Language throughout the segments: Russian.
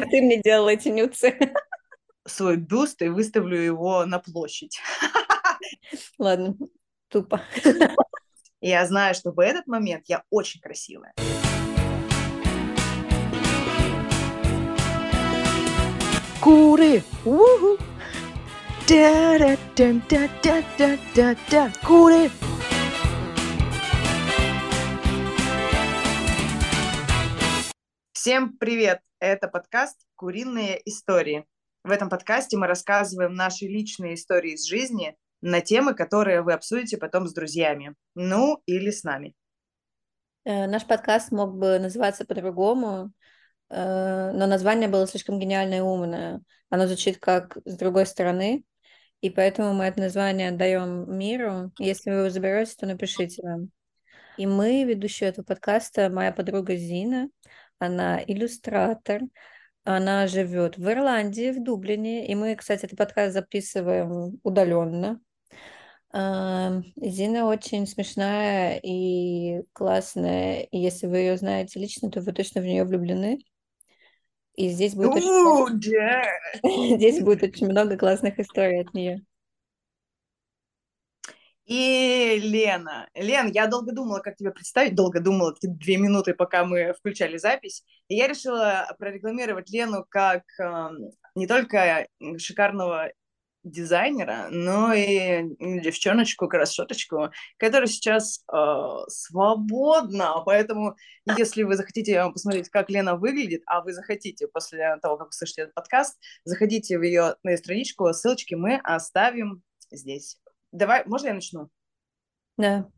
Ты мне делала эти нюцы. Свой бюст и выставлю его на площадь. Ладно, тупо. Я знаю, что в этот момент я очень красивая. Куры! Уху! Да-да-да-да-да-да-да! Куры! Всем привет! Это подкаст «Куриные истории». В этом подкасте мы рассказываем наши личные истории из жизни на темы, которые вы обсудите потом с друзьями. Ну, или с нами. Э, наш подкаст мог бы называться по-другому, э, но название было слишком гениальное и умное. Оно звучит как «с другой стороны», и поэтому мы это название отдаем миру. Если вы его заберете, то напишите нам. И мы, ведущие этого подкаста, моя подруга Зина, она иллюстратор, она живет в Ирландии, в Дублине, и мы, кстати, этот подкаст записываем удаленно. Зина очень смешная и классная, и если вы ее знаете лично, то вы точно в нее влюблены. И здесь будет, очень... здесь будет очень много классных историй от нее. И Лена. Лен, я долго думала, как тебя представить, долго думала, две минуты, пока мы включали запись. И я решила прорекламировать Лену как э, не только шикарного дизайнера, но и девчоночку, красоточку, которая сейчас э, свободна. Поэтому, если вы захотите посмотреть, как Лена выглядит, а вы захотите после того, как услышите этот подкаст, заходите в ее, на ее страничку, ссылочки мы оставим здесь. Давай, можно я начну? Да.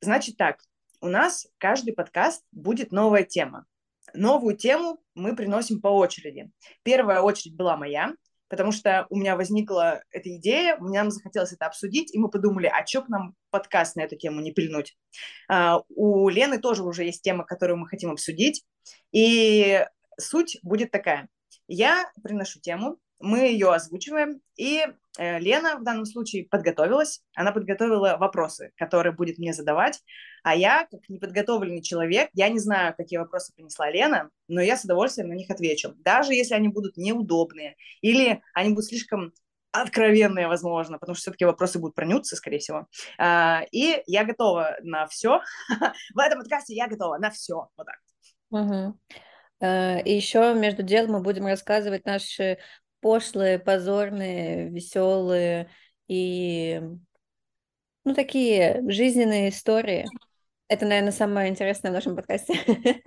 Значит так, у нас каждый подкаст будет новая тема. Новую тему мы приносим по очереди. Первая очередь была моя, потому что у меня возникла эта идея, мне захотелось это обсудить, и мы подумали, а что к нам подкаст на эту тему не пильнуть? А, у Лены тоже уже есть тема, которую мы хотим обсудить, и суть будет такая. Я приношу тему, мы ее озвучиваем, и э, Лена в данном случае подготовилась, она подготовила вопросы, которые будет мне задавать, а я, как неподготовленный человек, я не знаю, какие вопросы принесла Лена, но я с удовольствием на них отвечу, даже если они будут неудобные, или они будут слишком откровенные, возможно, потому что все-таки вопросы будут про нюцы, скорее всего. А, и я готова на все. В этом подкасте я готова на все. Вот так. Угу. И еще между делом мы будем рассказывать наши пошлые, позорные, веселые и ну, такие жизненные истории. Это, наверное, самое интересное в нашем подкасте.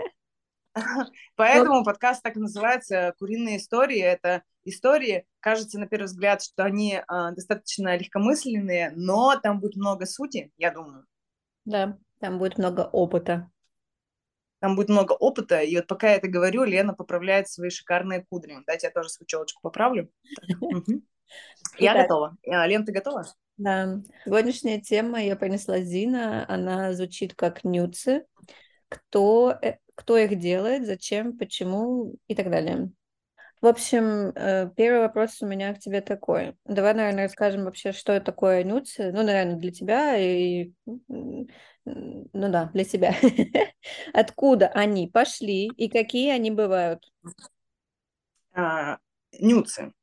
Поэтому подкаст так и называется «Куриные истории». Это истории, кажется, на первый взгляд, что они э, достаточно легкомысленные, но там будет много сути, я думаю. Да, там будет много опыта там будет много опыта, и вот пока я это говорю, Лена поправляет свои шикарные кудри. Дайте я тоже свою челочку поправлю. Я готова. А, Лен, ты готова? Да. Сегодняшняя тема я принесла Зина. Она звучит как нюцы. Кто, э, кто их делает, зачем, почему и так далее. В общем, э, первый вопрос у меня к тебе такой. Давай, наверное, расскажем вообще, что такое нюцы. Ну, наверное, для тебя и ну да, для себя. Откуда они пошли и какие они бывают? А, нюцы.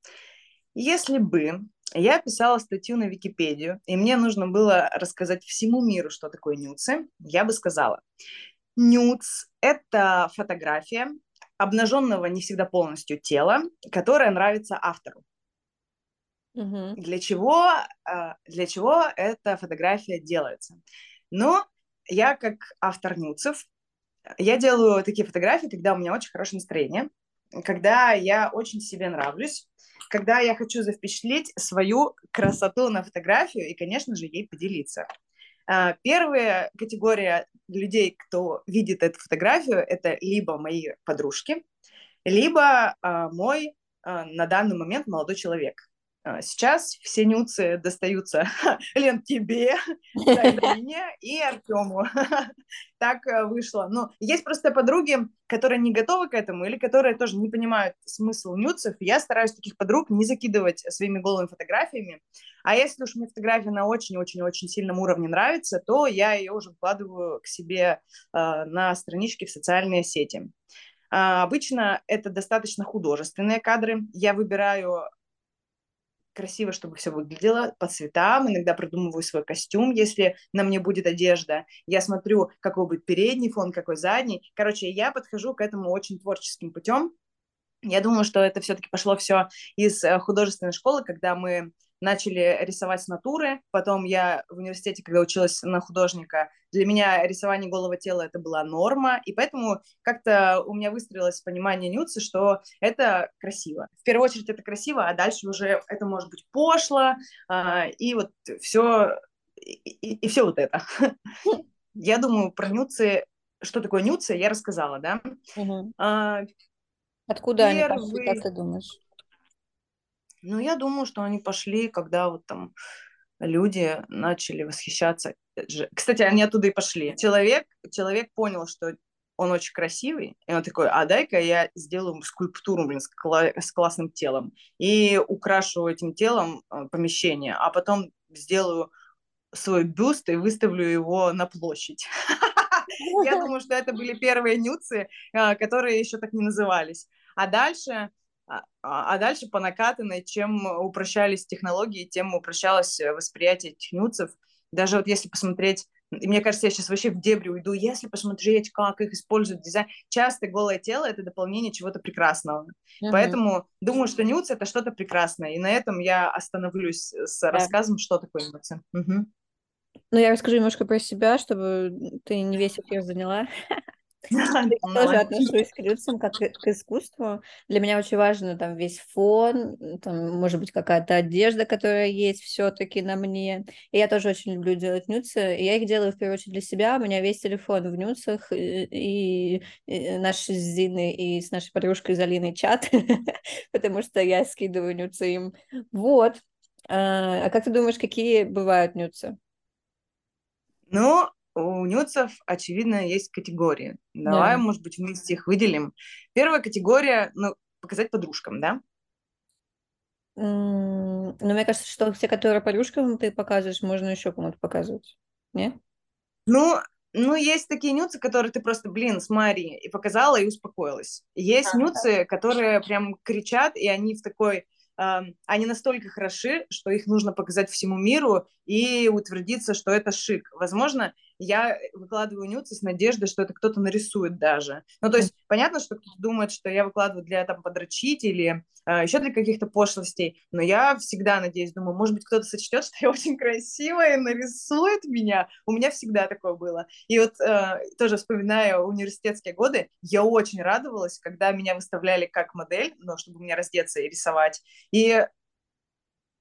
Если бы я писала статью на Википедию, и мне нужно было рассказать всему миру, что такое нюцы, я бы сказала, нюц – это фотография обнаженного не всегда полностью тела, которая нравится автору. Угу. Для чего, а, для чего эта фотография делается? Но я как автор нюцев, я делаю такие фотографии, когда у меня очень хорошее настроение, когда я очень себе нравлюсь, когда я хочу запечатлеть свою красоту на фотографию и, конечно же, ей поделиться. А, первая категория людей, кто видит эту фотографию, это либо мои подружки, либо а, мой а, на данный момент молодой человек. А, сейчас все нюцы достаются, Лен, тебе, мне и Артему. так э, вышло. Но есть просто подруги, которые не готовы к этому или которые тоже не понимают смысл нюцев. Я стараюсь таких подруг не закидывать своими голыми фотографиями. А если уж мне фотография на очень-очень-очень сильном уровне нравится, то я ее уже вкладываю к себе э, на странички в социальные сети. А, обычно это достаточно художественные кадры. Я выбираю красиво, чтобы все выглядело по цветам. Иногда придумываю свой костюм, если на мне будет одежда. Я смотрю, какой будет передний фон, какой задний. Короче, я подхожу к этому очень творческим путем. Я думаю, что это все-таки пошло все из э, художественной школы, когда мы начали рисовать натуры. Потом я в университете, когда училась на художника, для меня рисование голого тела это была норма, и поэтому как-то у меня выстроилось понимание нюцы, что это красиво. В первую очередь это красиво, а дальше уже это может быть пошло, а, и вот все, и, и, и все вот это. Я думаю, про нюцы, что такое нюцы, я рассказала, да? Угу. А, Откуда первый... они пошли, как ты думаешь? Ну, я думаю, что они пошли, когда вот там люди начали восхищаться. Кстати, они оттуда и пошли. Человек, человек понял, что он очень красивый, и он такой, а дай-ка я сделаю скульптуру, блин, с, кла- с классным телом, и украшу этим телом э, помещение, а потом сделаю свой бюст и выставлю его на площадь. Я думаю, что это были первые нюцы, э, которые еще так не назывались. А дальше а, а, а дальше по накатанной, чем упрощались технологии, тем упрощалось э, восприятие этих нюцев. Даже вот если посмотреть, и мне кажется, я сейчас вообще в дебри уйду, если посмотреть, как их используют в дизайне, часто голое тело — это дополнение чего-то прекрасного. Uh-huh. Поэтому думаю, что нюц — это что-то прекрасное. И на этом я остановлюсь с yeah. рассказом, что такое нюцы. Uh-huh. Ну, я расскажу немножко про себя, чтобы ты не весь эфир заняла. Я тоже отношусь к люцам как к искусству. Для меня очень важно там весь фон, там, может быть, какая-то одежда, которая есть все-таки на мне. И я тоже очень люблю делать нюцы. И я их делаю в первую очередь для себя. У меня весь телефон в нюцах, и, и, и наш с Зиной и с нашей подружкой Залиной чат, потому что я скидываю нюцы им. Вот. А, а как ты думаешь, какие бывают нюцы? Ну, у нюцев, очевидно, есть категории. Давай, да. может быть, вместе их выделим. Первая категория, ну, показать подружкам, да? Ну, мне кажется, что все, которые подружкам ты показываешь, можно еще кому-то показывать. Не? Ну, ну, есть такие нюцы, которые ты просто, блин, смотри, и показала, и успокоилась. Есть а, нюцы, да. которые прям кричат, и они в такой они настолько хороши, что их нужно показать всему миру и утвердиться, что это шик. Возможно, я выкладываю нюцы с надеждой, что это кто-то нарисует даже. Ну, то есть, понятно, что кто-то думает, что я выкладываю для там подрочить или э, а, еще для каких-то пошлостей, но я всегда надеюсь, думаю, может быть, кто-то сочтет, что я очень красивая и нарисует меня. У меня всегда такое было. И вот э, тоже вспоминая университетские годы, я очень радовалась, когда меня выставляли как модель, ну, чтобы мне раздеться и рисовать. И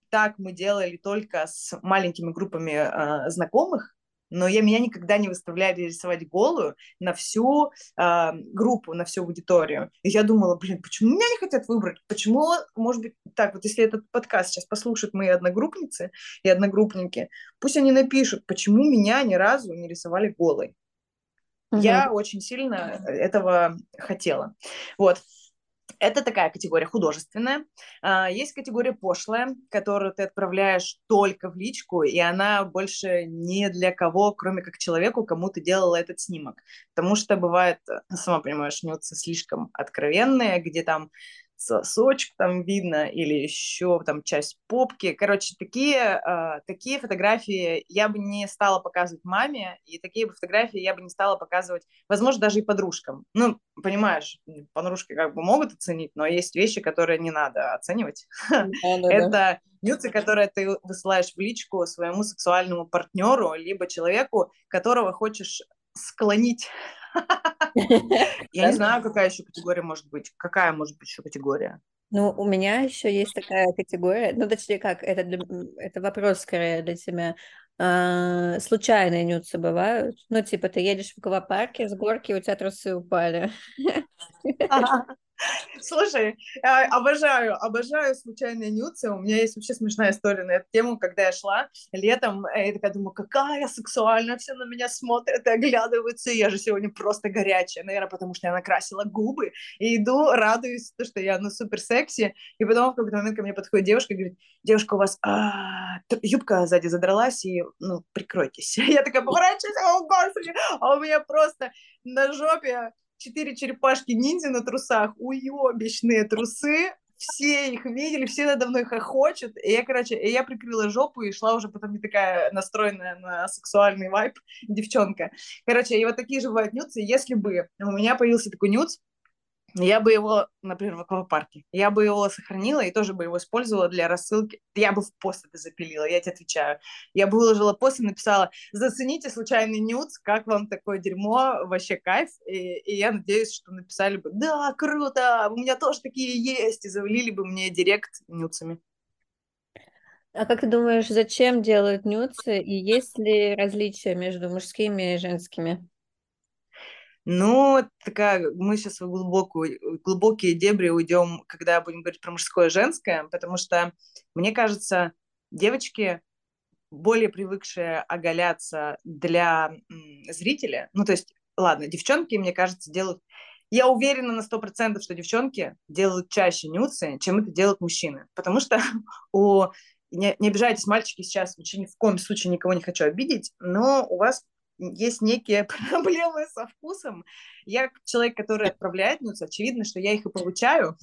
так мы делали только с маленькими группами э, знакомых, но я меня никогда не выставляли рисовать голую на всю э, группу, на всю аудиторию. И я думала, блин, почему меня не хотят выбрать? Почему, может быть, так вот, если этот подкаст сейчас послушают мои одногруппницы и одногруппники, пусть они напишут, почему меня ни разу не рисовали голой. Угу. Я очень сильно этого хотела. Вот. Это такая категория художественная. А, есть категория пошлая, которую ты отправляешь только в личку, и она больше не для кого, кроме как человеку, кому ты делала этот снимок. Потому что бывает, сама понимаешь, нюцы слишком откровенные, где там сосочек там видно или еще там часть попки. Короче, такие, э, такие фотографии я бы не стала показывать маме, и такие бы фотографии я бы не стала показывать, возможно, даже и подружкам. Ну, понимаешь, подружки как бы могут оценить, но есть вещи, которые не надо оценивать. Это нюцы, которые ты высылаешь в личку своему сексуальному партнеру, либо человеку, которого хочешь склонить Я не знаю, какая еще категория может быть. Какая может быть еще категория? Ну, у меня еще есть такая категория, ну, точнее, как, это, для, это вопрос скорее для тебя. А, случайные нюцы бывают? Ну, типа, ты едешь в аквапарке, с горки у тебя трусы упали. Слушай, обожаю, обожаю случайные нюцы. У меня есть вообще смешная история на эту тему, когда я шла летом, я такая думаю, какая сексуальная, все на меня смотрят и оглядываются, я же сегодня просто горячая, наверное, потому что я накрасила губы, и иду, радуюсь, то, что я, ну, супер секси, и потом в какой-то момент ко мне подходит девушка и говорит, девушка, у вас а, юбка сзади задралась, и, ну, прикройтесь. Я такая поворачиваюсь, о, господи, а у меня просто на жопе четыре черепашки-ниндзя на трусах, уебищные трусы, все их видели, все надо мной хохочут, и я, короче, и я прикрыла жопу и шла уже потом не такая настроенная на сексуальный вайп девчонка. Короче, и вот такие же бывают нюцы, если бы у меня появился такой нюц, я бы его, например, в аквапарке, я бы его сохранила и тоже бы его использовала для рассылки. Я бы в пост это запилила, я тебе отвечаю. Я бы выложила пост и написала, зацените случайный нюц, как вам такое дерьмо, вообще кайф. И, и я надеюсь, что написали бы, да, круто, у меня тоже такие есть, и завалили бы мне директ нюцами. А как ты думаешь, зачем делают нюцы, и есть ли различия между мужскими и женскими? Ну, такая, мы сейчас в глубокую, глубокие дебри уйдем, когда будем говорить про мужское и женское, потому что, мне кажется, девочки более привыкшие оголяться для зрителя, ну, то есть, ладно, девчонки, мне кажется, делают я уверена на сто процентов, что девчонки делают чаще нюцы, чем это делают мужчины. Потому что у... Не, не обижайтесь, мальчики, сейчас вообще ни в коем случае никого не хочу обидеть, но у вас есть некие проблемы со вкусом. Я человек, который отправляет нюц, очевидно, что я их и получаю.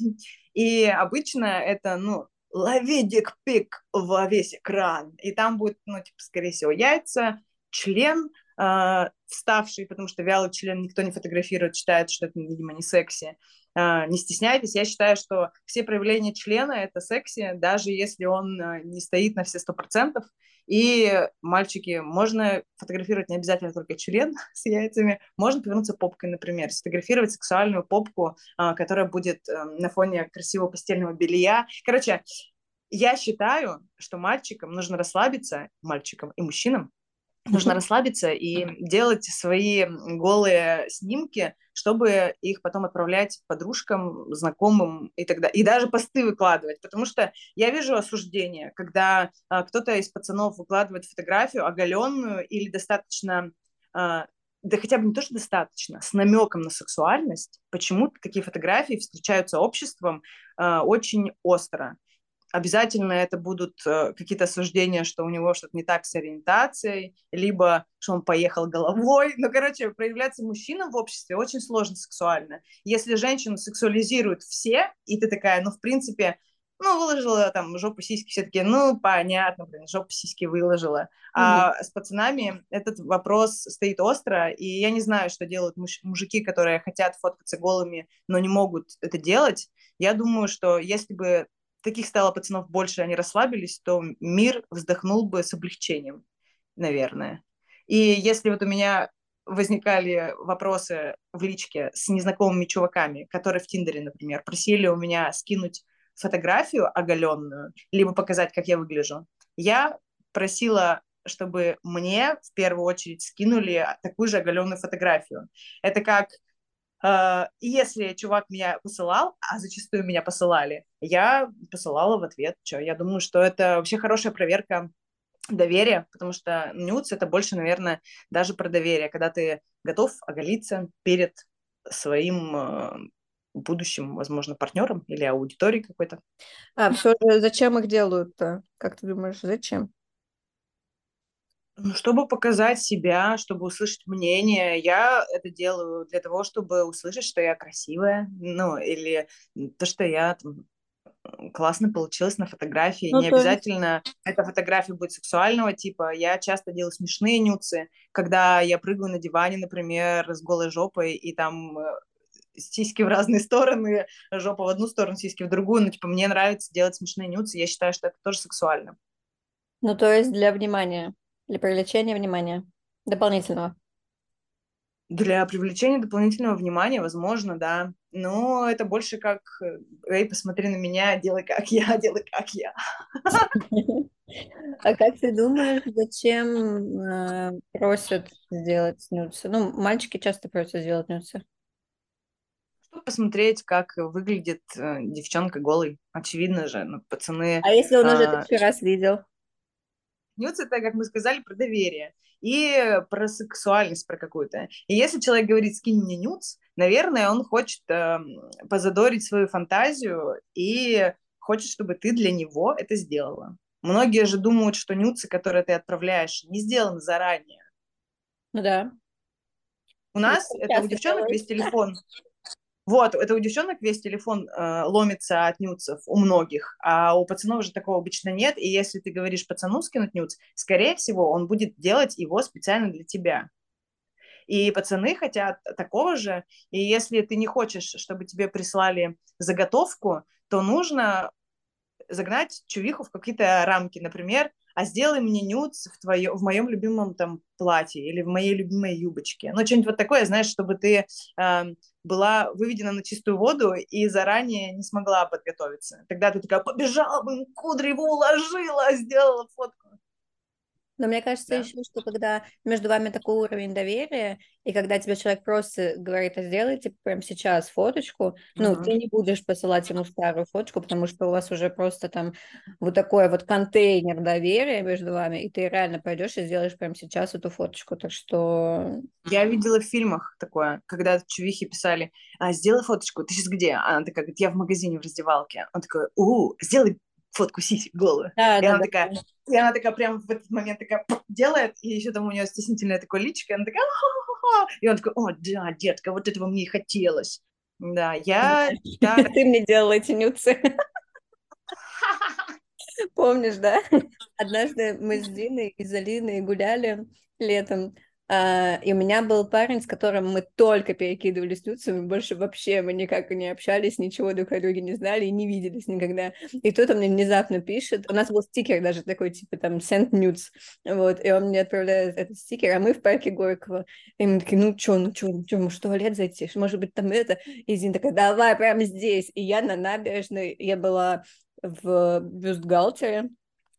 И обычно это, ну, лови дикпик во весь экран. И там будет, ну, типа, скорее всего, яйца, член, э, вставший, потому что вялый член никто не фотографирует, считает, что это, видимо, не секси. Э, не стесняйтесь, я считаю, что все проявления члена — это секси, даже если он э, не стоит на все сто процентов. И, мальчики, можно фотографировать не обязательно только член с яйцами, можно повернуться попкой, например, сфотографировать сексуальную попку, а, которая будет на фоне красивого постельного белья. Короче, я считаю, что мальчикам нужно расслабиться, мальчикам и мужчинам, Нужно расслабиться и делать свои голые снимки, чтобы их потом отправлять подружкам, знакомым и так далее. И даже посты выкладывать, потому что я вижу осуждение, когда а, кто-то из пацанов выкладывает фотографию оголенную или достаточно а, да хотя бы не то, что достаточно, с намеком на сексуальность, почему такие фотографии встречаются обществом э, очень остро обязательно это будут э, какие-то осуждения, что у него что-то не так с ориентацией, либо что он поехал головой. Ну, короче, проявляться мужчинам в обществе очень сложно сексуально. Если женщину сексуализируют все, и ты такая, ну, в принципе, ну, выложила там жопу сиськи, все таки ну, понятно, блин, жопу сиськи выложила. Mm-hmm. А с пацанами этот вопрос стоит остро, и я не знаю, что делают муж- мужики, которые хотят фоткаться голыми, но не могут это делать. Я думаю, что если бы таких стало пацанов больше, они расслабились, то мир вздохнул бы с облегчением, наверное. И если вот у меня возникали вопросы в личке с незнакомыми чуваками, которые в Тиндере, например, просили у меня скинуть фотографию оголенную, либо показать, как я выгляжу, я просила чтобы мне в первую очередь скинули такую же оголенную фотографию. Это как Uh, если чувак меня посылал, а зачастую меня посылали, я посылала в ответ. Что? Я думаю, что это вообще хорошая проверка доверия, потому что нюц это больше, наверное, даже про доверие, когда ты готов оголиться перед своим uh, будущим, возможно, партнером или аудиторией какой-то. А все же зачем их делают-то? Как ты думаешь, зачем? Ну, чтобы показать себя, чтобы услышать мнение. Я это делаю для того, чтобы услышать, что я красивая, ну, или то, что я там, классно получилось на фотографии. Ну, Не обязательно есть... эта фотография будет сексуального типа. Я часто делаю смешные нюцы, когда я прыгаю на диване, например, с голой жопой, и там э, сиськи в разные стороны, жопа в одну сторону, сиськи в другую. Ну, типа, мне нравится делать смешные нюцы, я считаю, что это тоже сексуально. Ну, то есть для внимания. Для привлечения внимания дополнительного. Для привлечения дополнительного внимания, возможно, да. Но это больше как «Эй, посмотри на меня, делай как я, делай как я». А как ты думаешь, зачем э, просят сделать нюцы? Ну, мальчики часто просят сделать нюцы. Чтобы посмотреть, как выглядит э, девчонка голой. Очевидно же, ну, пацаны... А если он уже а, тысячу раз видел? Нюц это, как мы сказали, про доверие и про сексуальность про какую-то. И если человек говорит «скинь мне нюц», наверное, он хочет э, позадорить свою фантазию и хочет, чтобы ты для него это сделала. Многие же думают, что нюцы, которые ты отправляешь, не сделаны заранее. Ну да. У нас это у девчонок весь телефон. Вот, это у девчонок весь телефон э, ломится от нюцев, у многих, а у пацанов же такого обычно нет, и если ты говоришь пацану скинуть нюц, скорее всего, он будет делать его специально для тебя. И пацаны хотят такого же, и если ты не хочешь, чтобы тебе прислали заготовку, то нужно загнать чувиху в какие-то рамки, например, а сделай мне нюц в, твое, в моем любимом там платье или в моей любимой юбочке. Ну, что-нибудь вот такое, знаешь, чтобы ты э, была выведена на чистую воду и заранее не смогла подготовиться. Тогда ты такая, побежала бы, кудри его уложила, сделала фотку. Но мне кажется Да. еще, что когда между вами такой уровень доверия, и когда тебе человек просто говорит, а сделайте прямо сейчас фоточку, ну, Мгм. ты не будешь посылать ему старую фоточку, потому что у вас уже просто там вот такой вот контейнер доверия между вами, и ты реально пойдешь и сделаешь прямо сейчас эту фоточку. Так что Я видела в фильмах такое, когда чувихи писали, а, сделай фоточку, ты сейчас где? А Она такая, говорит, я в магазине в раздевалке. Он такой, у, сделай фотку сисек голую. да, И да, она да. такая, и она такая прям в этот момент такая делает, и еще там у нее стеснительное такое личико, и она такая, «Ха-ха-ха». и он такой, о, да, детка, вот этого мне и хотелось. Да, я так... Ты мне делала эти нюцы. Помнишь, да? Однажды мы с Диной и Залиной гуляли летом, и у меня был парень, с которым мы только перекидывались нюцами, больше вообще мы никак не общались, ничего друг о друге не знали и не виделись никогда. И он мне внезапно пишет, у нас был стикер даже такой, типа там send nudes, вот, и он мне отправляет этот стикер, а мы в парке Горького. И мы такие, ну чё, ну чё, ну чё, может, в туалет зайти, может быть, там это? И Зина такая, давай прямо здесь. И я на набережной, я была в бюстгальтере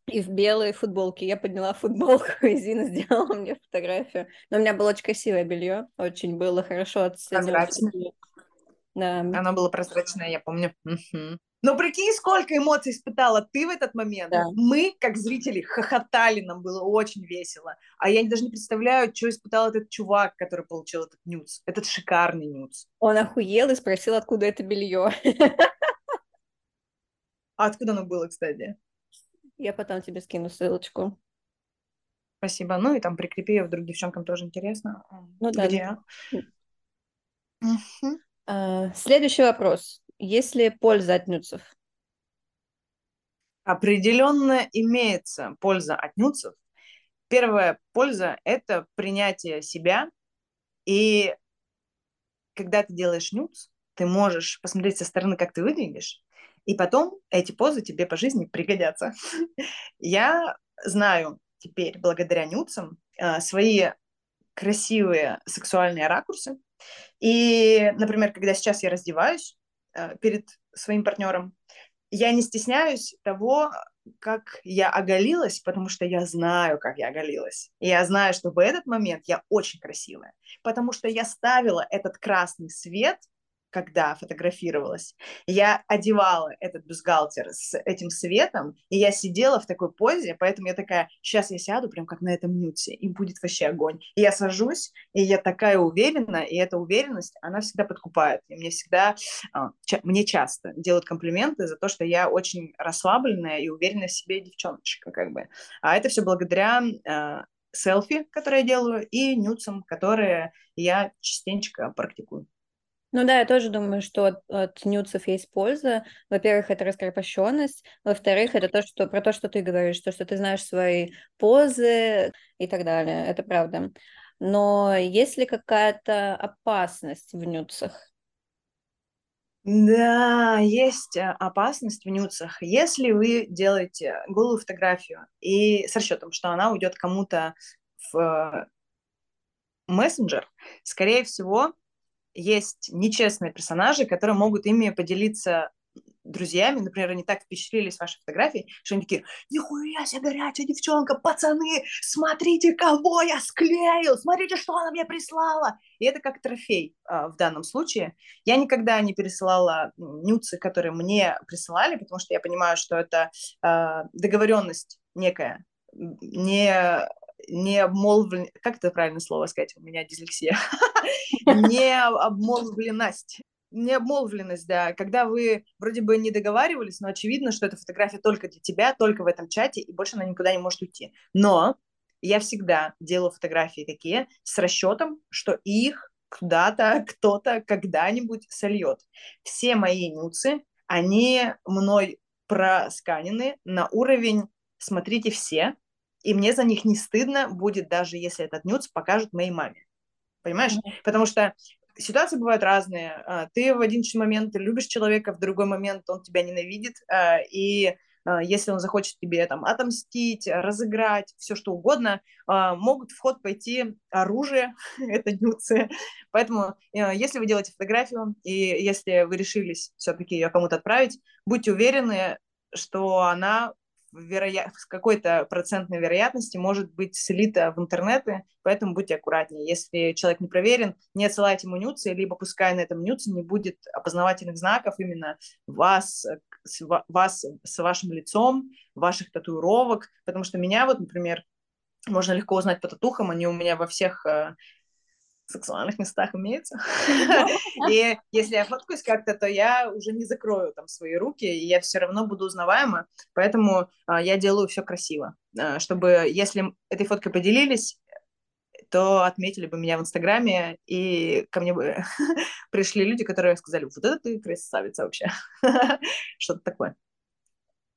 и в белой футболке. Я подняла футболку, и Зина сделала мне фотографию. Но у меня было очень красивое белье, очень было хорошо. Прозрачное. Да. Оно было прозрачное, я помню. Но прикинь, сколько эмоций испытала ты в этот момент. Да. Мы, как зрители, хохотали, нам было очень весело. А я даже не представляю, что испытал этот чувак, который получил этот нюц, этот шикарный нюц. Он охуел и спросил, откуда это белье. А откуда оно было, кстати? Я потом тебе скину ссылочку. Спасибо. Ну и там прикрепи ее вдруг девчонкам тоже интересно. Ну да, Где? Мгм. А, Следующий вопрос. Есть ли польза от нюцев? Определенно имеется польза от нюцев. Первая польза – это принятие себя. И когда ты делаешь нюц, ты можешь посмотреть со стороны, как ты выглядишь, и потом эти позы тебе по жизни пригодятся. Я знаю теперь, благодаря нюцам, э, свои красивые сексуальные ракурсы. И, например, когда сейчас я раздеваюсь э, перед своим партнером, я не стесняюсь того, как я оголилась, потому что я знаю, как я оголилась. Я знаю, что в этот момент я очень красивая, потому что я ставила этот красный свет, когда фотографировалась. Я одевала этот бюстгальтер с этим светом, и я сидела в такой позе, поэтому я такая, сейчас я сяду прям как на этом нюте, и будет вообще огонь. И я сажусь, и я такая уверена, и эта уверенность, она всегда подкупает. И мне всегда, а, мне часто делают комплименты за то, что я очень расслабленная и уверенная в себе девчоночка, как бы. А это все благодаря а, селфи, которые я делаю, и нюцам, которые я частенько практикую. Ну да, я тоже думаю, что от, от нюцев есть польза. Во-первых, это раскрепощенность. Во-вторых, это то, что про то, что ты говоришь, то, что ты знаешь свои позы и так далее. Это правда. Но есть ли какая-то опасность в нюцах? Да, есть а, опасность в нюцах. Если вы делаете голую фотографию и с расчетом, что она уйдет кому-то в э, мессенджер, скорее всего, есть нечестные персонажи, которые могут ими поделиться друзьями, например, они так впечатлились вашей фотографией, что они такие, нихуя себе горячая девчонка, пацаны, смотрите, кого я склеил, смотрите, что она мне прислала. И это как трофей а, в данном случае. Я никогда не пересылала нюцы, которые мне присылали, потому что я понимаю, что это а, договоренность некая, не не обмолвлен... Как это правильное слово сказать? У меня дислексия. Не обмолвленность необмолвленность, да, когда вы вроде бы не договаривались, но очевидно, что эта фотография только для тебя, только в этом чате, и больше она никуда не может уйти. Но я всегда делаю фотографии такие с расчетом, что их куда-то кто-то когда-нибудь сольет. Все мои нюцы, они мной просканены на уровень «смотрите все», и мне за них не стыдно будет, даже если этот нюц покажут моей маме. Понимаешь? Mm-hmm. Потому что ситуации бывают разные. А, ты в один момент любишь человека, в другой момент он тебя ненавидит, а, и а, если он захочет тебе там отомстить, разыграть, все что угодно, могут в ход пойти оружие, это нюцы. Поэтому, если вы делаете фотографию, и если вы решились все-таки ее кому-то отправить, будьте уверены, что она вероя... с какой-то процентной вероятности может быть слита в интернеты, поэтому будьте аккуратнее. Если человек не проверен, не отсылайте ему нюцы, либо пускай на этом нюце не будет опознавательных знаков именно вас, с, вас с вашим лицом, ваших татуировок, потому что меня вот, например, можно легко узнать по татухам, они у меня во всех э, сексуальных местах имеется. И если я фоткаюсь как-то, то я уже не закрою там свои руки, и я все равно буду узнаваема. Поэтому а, я делаю все красиво, а, чтобы, если этой фоткой поделились, то отметили бы меня в Инстаграме, и ко мне бы пришли люди, которые сказали, вот это ты красавица вообще. Что-то такое.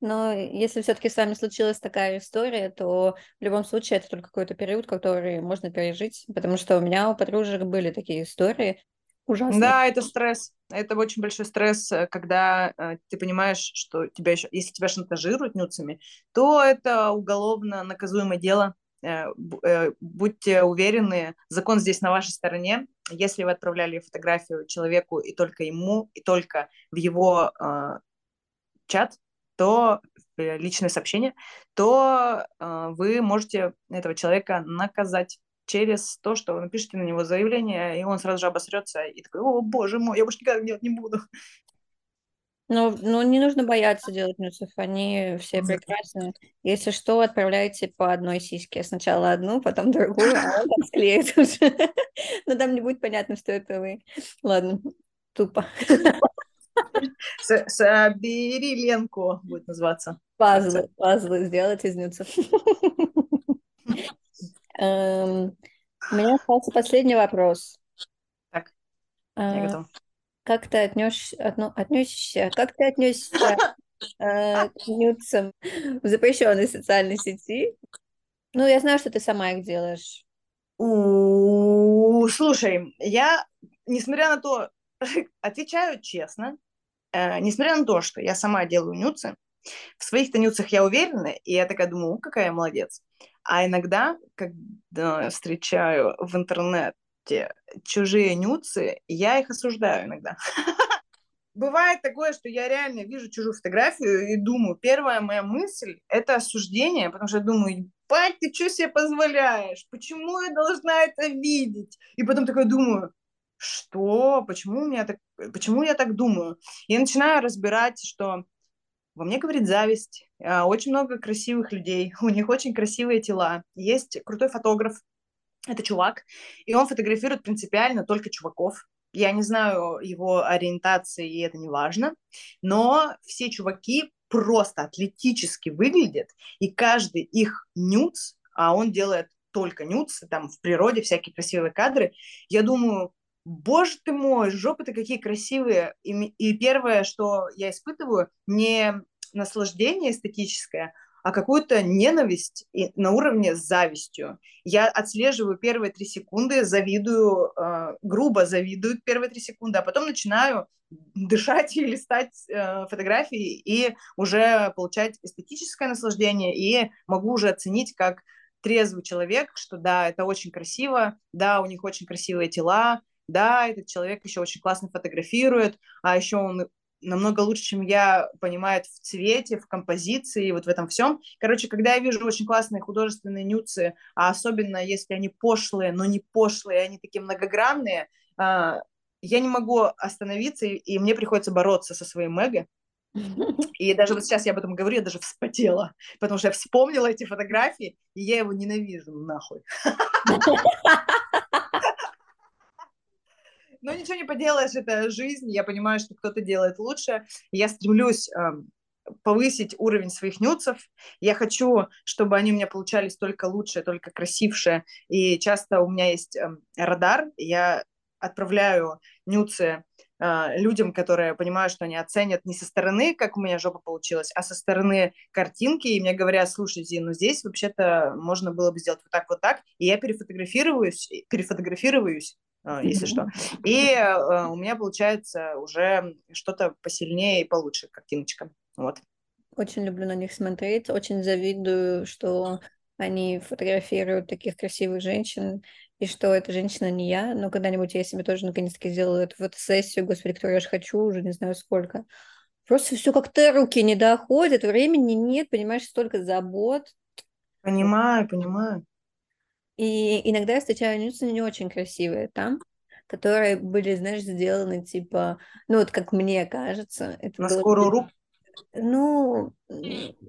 Но если все-таки с вами случилась такая история, то в любом случае это только какой-то период, который можно пережить, потому что у меня у подружек были такие истории. Ужасно. Да, это стресс. Это очень большой стресс, э, когда э, ты понимаешь, что тебя еще, если тебя шантажируют нюцами, то это уголовно наказуемое дело. Э, э, будьте уверены, закон здесь на вашей стороне. Если вы отправляли фотографию человеку и только ему, и только в его э, чат, то э, личное сообщение, то э, вы можете этого человека наказать через то, что вы напишите на него заявление, и он сразу же обосрется и такой, о, боже мой, я больше никогда делать не буду. Ну, ну, не нужно бояться делать нюцев, они все прекрасные. Если что, отправляйте по одной сиське. Сначала одну, потом другую, а он там склеит уже. Но там не будет понятно, что это вы. Ладно, тупо. Собери Ленку будет называться. Пазлы, пазлы сделать из нюцев. Эм, у меня остался последний вопрос. Так, я э, готова. Как ты отнесешься, как ты отнесешься э, к нюцам в запрещенной социальной сети? Ну, я знаю, что ты сама их делаешь. Слушай, я, несмотря на то, отвечаю честно, несмотря на то, что я сама делаю нюцы, в своих-то нюцах я уверена, и я такая думаю, какая я молодец. А иногда, когда встречаю в интернете чужие нюцы, я их осуждаю иногда. Бывает такое, что я реально вижу чужую фотографию и думаю, первая моя мысль – это осуждение, потому что я думаю, бать, ты что себе позволяешь? Почему я должна это видеть? И потом такой думаю, что, почему, у меня так, почему я так думаю? И начинаю разбирать, что во мне говорит зависть. А, очень много красивых людей, у них очень красивые тела. Есть крутой фотограф, это чувак, и он фотографирует принципиально только чуваков. Я не знаю его ориентации, и это не важно, но все чуваки просто атлетически выглядят, и каждый их нюц, а он делает только нюц, там в природе всякие красивые кадры, я думаю, боже ты мой, жопы-то какие красивые. И, и первое, что я испытываю, не наслаждение эстетическое, а какую-то ненависть на уровне с завистью. Я отслеживаю первые три секунды, завидую, э, грубо завидую первые три секунды, а потом начинаю дышать и листать э, фотографии и уже получать эстетическое наслаждение и могу уже оценить как трезвый человек, что да, это очень красиво, да, у них очень красивые тела, да, этот человек еще очень классно фотографирует, а еще он намного лучше, чем я, понимает в цвете, в композиции, вот в этом всем. Короче, когда я вижу очень классные художественные нюцы, а особенно если они пошлые, но не пошлые, они такие многогранные, а, я не могу остановиться, и мне приходится бороться со своим эго. И даже вот сейчас я об этом говорю, я даже вспотела, потому что я вспомнила эти фотографии, и я его ненавижу нахуй. Но ничего не поделаешь, это жизнь. Я понимаю, что кто-то делает лучше. Я стремлюсь э, повысить уровень своих нюцев. Я хочу, чтобы они у меня получались только лучше, только красивше. И часто у меня есть э, радар. Я отправляю нюцы э, людям, которые понимают, что они оценят не со стороны, как у меня жопа получилась, а со стороны картинки, и мне говорят, слушай, Зин, ну здесь вообще-то можно было бы сделать вот так, вот так, и я перефотографируюсь, перефотографируюсь, если что. И э, у меня получается уже что-то посильнее и получше картиночка. Вот. Очень люблю на них смотреть, очень завидую, что они фотографируют таких красивых женщин, и что эта женщина не я, но когда-нибудь я себе тоже наконец-таки сделаю эту фотосессию, господи, которую я же хочу, уже не знаю сколько. Просто все как-то руки не доходят, времени нет, понимаешь, столько забот. Понимаю, понимаю. И иногда я встречаю нюцы не очень красивые там, которые были, знаешь, сделаны типа, ну вот как мне кажется. Это На скорую руку? Ну,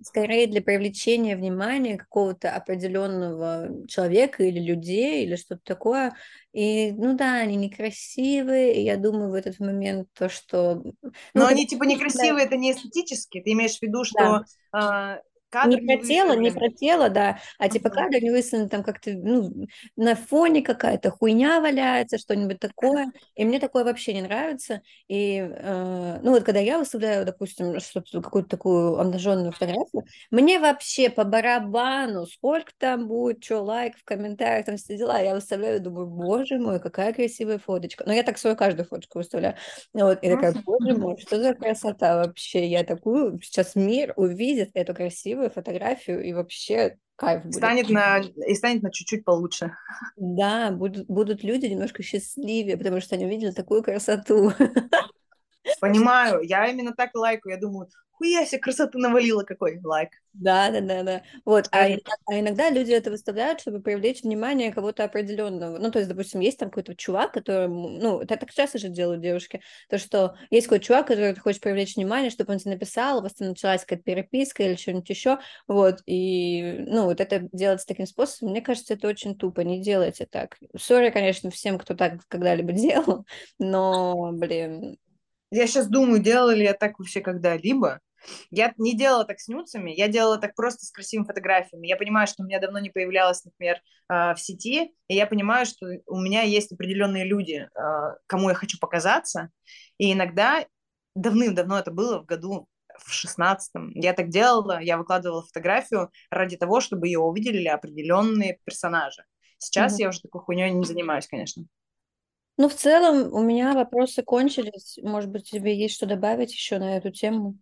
скорее для привлечения внимания какого-то определенного человека или людей, или что-то такое. И, ну да, они некрасивые, и я думаю в этот момент то, что... Ну, Но они типа некрасивые, это не эстетически, ты имеешь в виду, что да кадр не про тело, не про тело, да, а типа кадр не выставлен там как-то, ну, на фоне какая-то хуйня валяется, что-нибудь такое, и мне такое вообще не нравится, и, э, ну, вот когда я выставляю, допустим, что-то, какую-то такую обнаженную фотографию, мне вообще по барабану, сколько там будет, что, лайк в комментариях, там все дела, я выставляю, думаю, боже мой, какая красивая фоточка, но я так свою каждую фоточку выставляю, вот, и такая, боже мой, что за красота вообще, я такую, сейчас мир увидит эту красивую красивую фотографию, и вообще кайф будет. Станет на, и станет на чуть-чуть получше. Да, будут, будут люди немножко счастливее, потому что они увидели такую красоту. Понимаю, я именно так лайкаю, я думаю, хуя себе красоту навалила какой лайк. Да, да, да, да. Вот, а, а иногда люди это выставляют, чтобы привлечь внимание кого-то определенного. Ну, то есть, допустим, есть там какой-то чувак, который, ну, это так часто же делают девушки, то, что есть какой-то чувак, который ты хочешь привлечь внимание, чтобы он тебе написал, у вас там началась какая-то переписка или что-нибудь еще, вот, и, ну, вот это делается таким способом, мне кажется, это очень тупо, не делайте так. Сори, конечно, всем, кто так когда-либо делал, но, блин, я сейчас думаю, делала ли я так вообще когда-либо. Я не делала так с нюцами, я делала так просто с красивыми фотографиями. Я понимаю, что у меня давно не появлялась, например, а, в сети, и я понимаю, что у меня есть определенные люди, а, кому я хочу показаться, и иногда, давным-давно это было, в году в шестнадцатом, я так делала, я выкладывала фотографию ради того, чтобы ее увидели определенные персонажи. Сейчас mm-hmm. я уже такой хуйней не занимаюсь, конечно. Ну, в целом, у меня вопросы кончились. Может быть, тебе есть что добавить еще на эту тему?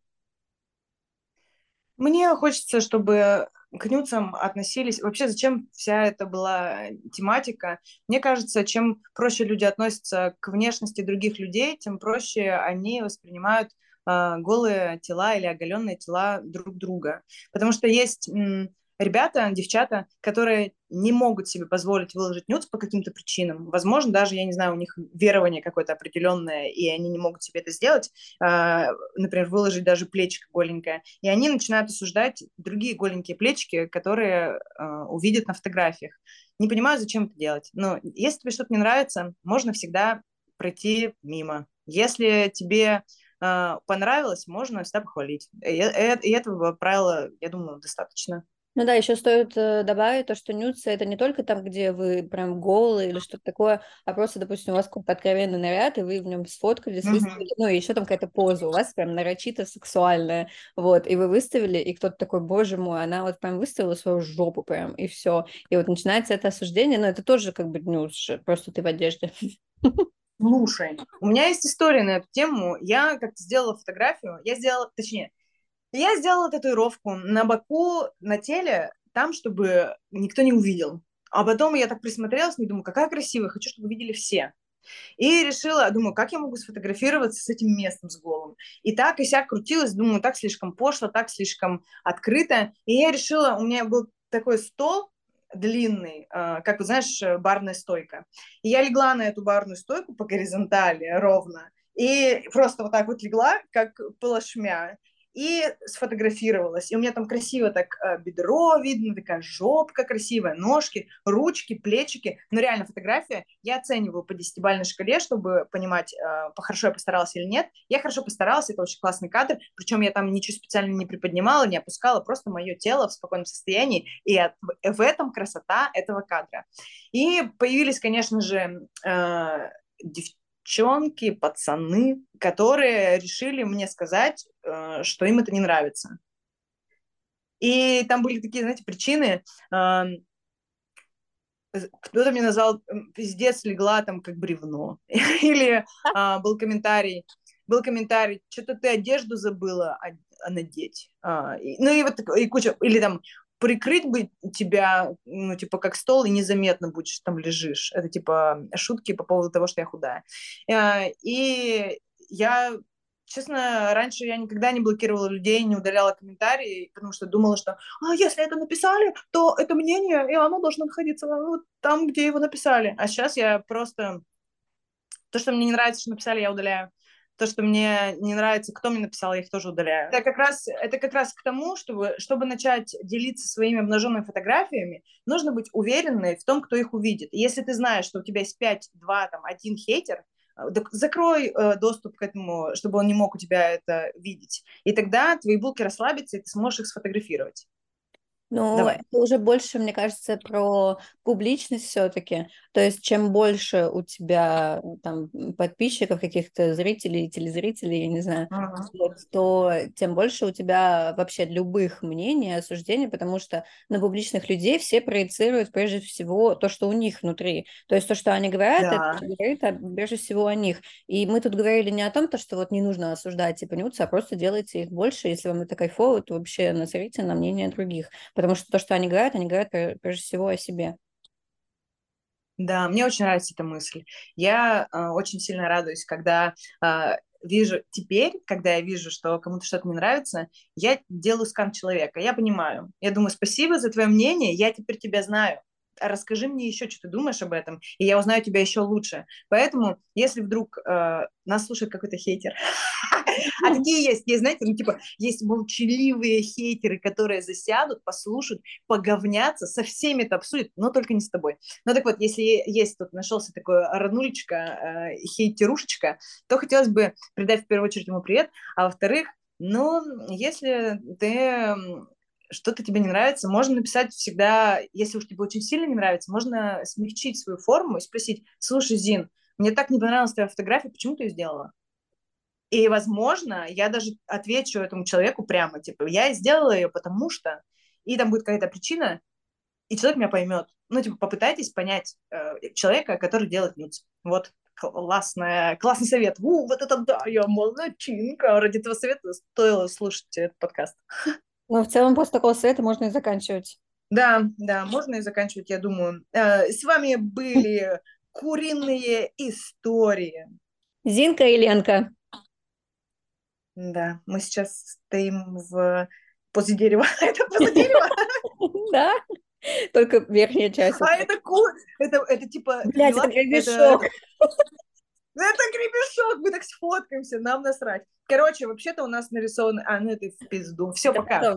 Мне хочется, чтобы к нюцам относились... Вообще, зачем вся эта была тематика? Мне кажется, чем проще люди относятся к внешности других людей, тем проще они воспринимают э, голые тела или оголенные тела друг друга. Потому что есть ребята, девчата, которые не могут себе позволить выложить нюц по каким-то причинам. Возможно, даже, я не знаю, у них верование какое-то определенное, и они не могут себе это сделать, э, например, выложить даже плечико голенькое. И они начинают осуждать другие голенькие плечики, которые э, увидят на фотографиях. Не понимаю, зачем это делать. Но если тебе что-то не нравится, можно всегда пройти мимо. Если тебе э, понравилось, можно всегда похвалить. И, и этого правила, я думаю, достаточно. Ну да, еще стоит э, добавить то, что нюцы это не только там, где вы прям голые или что-то такое, а просто, допустим, у вас какой-то откровенный наряд, и вы в нем сфоткались, mm-hmm. выставили, ну и еще там какая-то поза у вас прям нарочито сексуальная, вот, и вы выставили, и кто-то такой, боже мой, она вот прям выставила свою жопу прям, и все, и вот начинается это осуждение, но это тоже как бы нюц, просто ты в одежде. Слушай, у меня есть история на эту тему. Я как-то сделала фотографию, я сделала, точнее, я сделала татуировку на боку, на теле, там, чтобы никто не увидел. А потом я так присмотрелась, и думаю, какая красивая, хочу, чтобы видели все. И решила, думаю, как я могу сфотографироваться с этим местом, с голым. И так и сяк крутилась, думаю, так слишком пошло, так слишком открыто. И я решила, у меня был такой стол длинный, а, как, знаешь, барная стойка. И я легла на эту барную стойку по горизонтали ровно. И просто вот так вот легла, как плашмя и сфотографировалась. И у меня там красиво так э, бедро видно, такая жопка красивая, ножки, ручки, плечики. Но реально фотография я оцениваю по десятибалльной шкале, чтобы понимать, э, хорошо я постаралась или нет. Я хорошо постаралась, это очень классный кадр. Причем я там ничего специально не приподнимала, не опускала, просто мое тело в спокойном состоянии. И в этом красота этого кадра. И появились, конечно же, э, девчонки, пацаны, которые решили мне сказать, э, что им это не нравится. И там были такие, знаете, причины. Э, кто-то мне назвал пиздец легла там как бревно. Или а, был комментарий, был комментарий, что-то ты одежду забыла надеть. А, ну и вот и куча, или там прикрыть бы тебя, ну, типа, как стол, и незаметно будешь там лежишь. Это, типа, шутки по поводу того, что я худая. А, и я, честно, раньше я никогда не блокировала людей, не удаляла комментарии, потому что думала, что, а, если это написали, то это мнение, и оно должно находиться вот там, где его написали. А сейчас я просто... То, что мне не нравится, что написали, я удаляю то, что мне не нравится, кто мне написал, я их тоже удаляю. Это как раз, это как раз к тому, чтобы, чтобы начать делиться своими обнаженными фотографиями, нужно быть уверенной в том, кто их увидит. если ты знаешь, что у тебя есть 5, 2, там, один хейтер, э, закрой э, доступ к этому, чтобы он не мог у тебя это видеть. И тогда твои булки расслабятся, и ты сможешь их сфотографировать. Ну, Давай. это уже больше, мне кажется, про публичность все-таки. То есть, чем больше у тебя там подписчиков, каких-то зрителей, телезрителей, я не знаю, ага. вот, то тем больше у тебя вообще любых мнений, осуждений, потому что на публичных людей все проецируют прежде всего то, что у них внутри. То есть то, что они говорят, да. это говорит а, прежде всего о них. И мы тут говорили не о том, то, что вот не нужно осуждать и понються, а просто делайте их больше. Если вам это кайфово, то вообще насмотрите на мнение других потому что то, что они говорят, они говорят прежде всего о себе. Да, мне очень нравится эта мысль. Я э, очень сильно радуюсь, когда э, вижу теперь, когда я вижу, что кому-то что-то не нравится, я делаю скан человека. Я понимаю. Я думаю, спасибо за твое мнение, я теперь тебя знаю расскажи мне еще, что ты думаешь об этом, и я узнаю тебя еще лучше. Поэтому, если вдруг э, нас слушает какой-то хейтер, а такие есть, есть, знаете, ну, типа, есть молчаливые хейтеры, которые засядут, послушают, поговнятся, со всеми это обсудят, но только не с тобой. Ну, так вот, если есть тут нашелся такой ранулечка, э, хейтерушечка, то хотелось бы передать в первую очередь ему привет, а во-вторых, ну, если ты что-то тебе не нравится, можно написать всегда, если уж тебе очень сильно не нравится, можно смягчить свою форму и спросить, слушай, Зин, мне так не понравилась твоя фотография, почему ты ее сделала? И, возможно, я даже отвечу этому человеку прямо, типа, я сделала ее потому что, и там будет какая-то причина, и человек меня поймет. Ну, типа, попытайтесь понять э, человека, который делает нюц. Вот, классная, классный совет. У, вот это да, я молодчинка. Ради этого совета стоило слушать этот подкаст. Ну, в целом, после такого совета можно и заканчивать. Да, да, можно и заканчивать, я думаю. Э, с вами были куриные истории. Зинка и Ленка. Да, мы сейчас стоим в поза дерева. Это поза дерева? Да, только верхняя часть. А это. Это, это типа... Блядь, это гребешок. Это гребешок, мы так сфоткаемся, нам насрать. Короче, вообще-то у нас нарисованы... А, ну это в пизду. Все, пока.